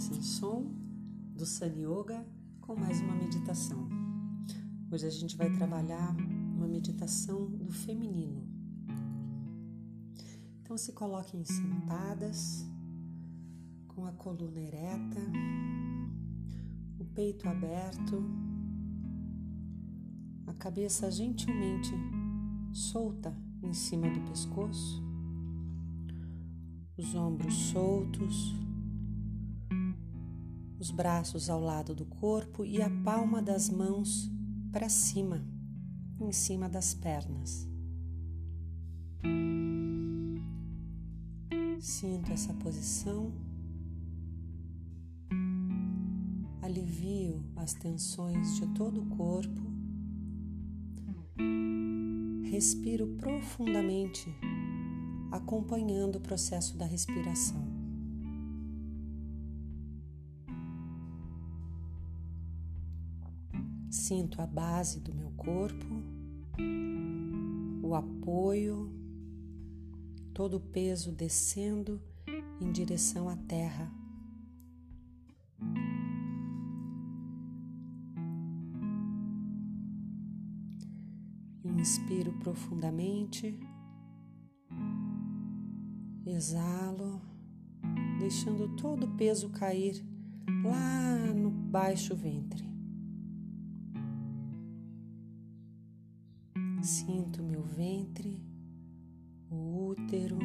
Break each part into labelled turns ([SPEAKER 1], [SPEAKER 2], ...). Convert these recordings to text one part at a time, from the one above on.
[SPEAKER 1] Sanson do Sun Yoga com mais uma meditação. Hoje a gente vai trabalhar uma meditação do feminino. Então se coloquem sentadas, com a coluna ereta, o peito aberto, a cabeça gentilmente solta em cima do pescoço, os ombros soltos os braços ao lado do corpo e a palma das mãos para cima, em cima das pernas. Sinto essa posição, alivio as tensões de todo o corpo, respiro profundamente, acompanhando o processo da respiração. Sinto a base do meu corpo, o apoio, todo o peso descendo em direção à terra. Inspiro profundamente, exalo, deixando todo o peso cair lá no baixo ventre. Sinto meu ventre, o útero,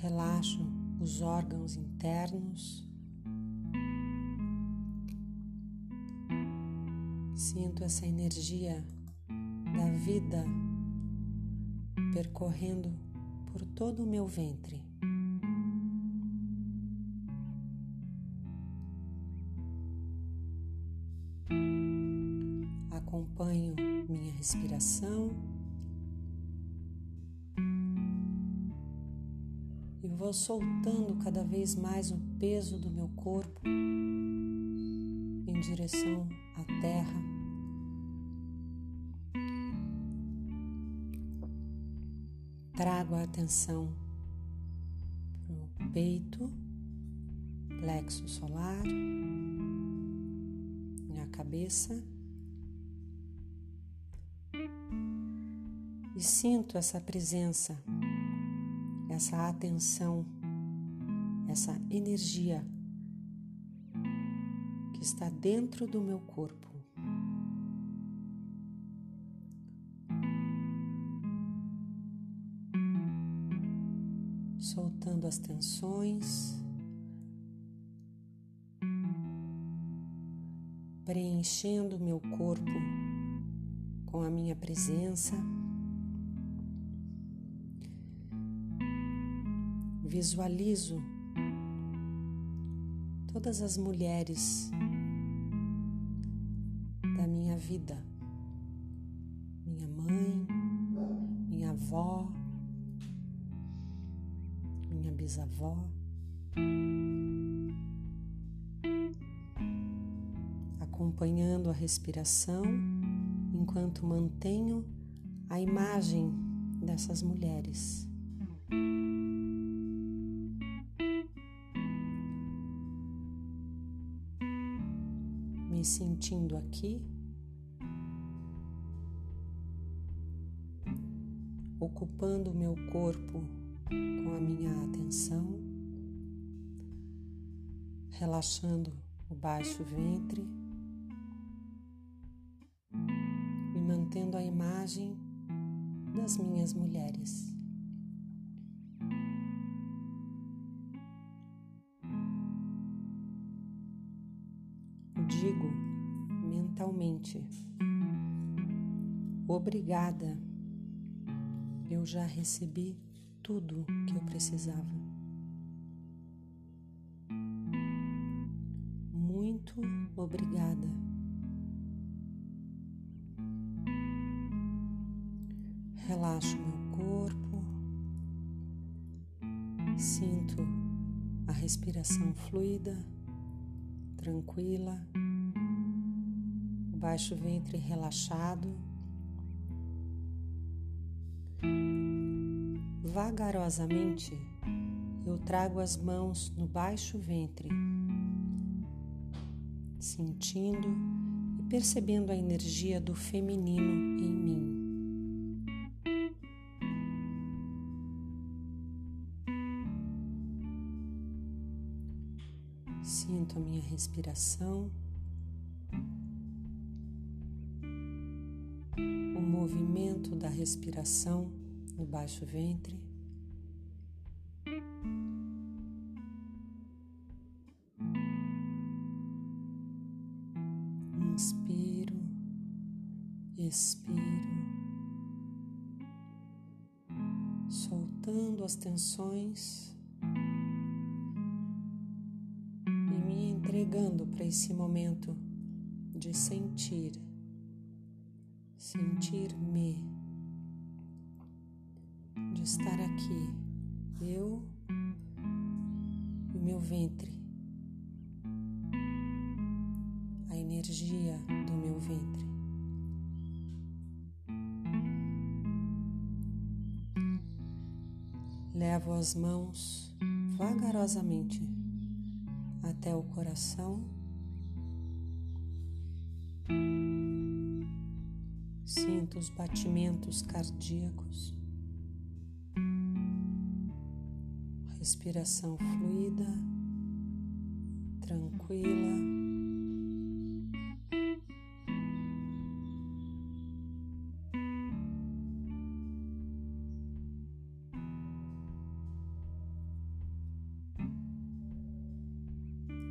[SPEAKER 1] relaxo os órgãos internos. Sinto essa energia da vida percorrendo por todo o meu ventre. Acompanho minha respiração e vou soltando cada vez mais o peso do meu corpo em direção à terra. Trago a atenção para o peito, plexo solar, minha cabeça. E sinto essa presença, essa atenção, essa energia que está dentro do meu corpo. Soltando as tensões, preenchendo meu corpo com a minha presença. Visualizo todas as mulheres da minha vida, minha mãe, minha avó, minha bisavó. Acompanhando a respiração enquanto mantenho a imagem dessas mulheres. Me sentindo aqui, ocupando o meu corpo com a minha atenção, relaxando o baixo ventre? E mantendo a imagem das minhas mulheres. Digo mentalmente: Obrigada, eu já recebi tudo que eu precisava. Muito obrigada. Relaxo meu corpo, sinto a respiração fluida, tranquila baixo ventre relaxado. Vagarosamente eu trago as mãos no baixo ventre, sentindo e percebendo a energia do feminino em mim. Respiração. O movimento da respiração no baixo ventre. Inspiro, expiro, soltando as tensões me entregando para esse momento de sentir, sentir-me de estar aqui, eu e meu ventre, a energia do meu ventre. Levo as mãos vagarosamente até o coração. Sinto os batimentos cardíacos. respiração fluida, tranquila.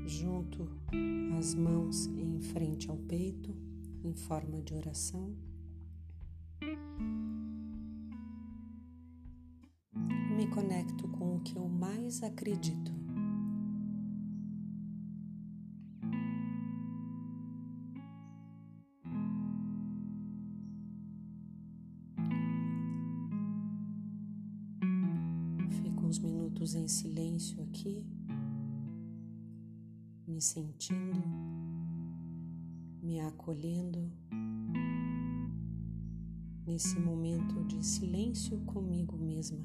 [SPEAKER 1] Junto as mãos em frente ao peito, em forma de oração. me conecto com o que eu mais acredito. Fico uns minutos em silêncio aqui, me sentindo, me acolhendo nesse momento de silêncio comigo mesma.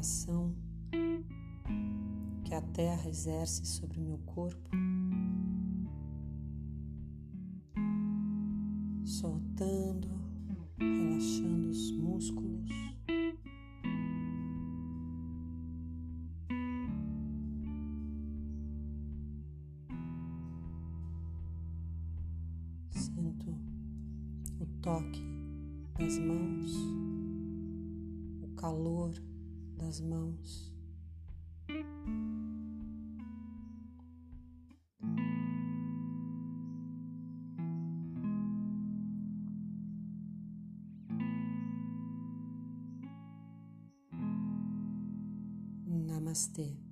[SPEAKER 1] A atração que a terra exerce sobre meu corpo, soltando, relaxando os músculos. Sinto o toque das mãos, o calor das mãos. Namastê.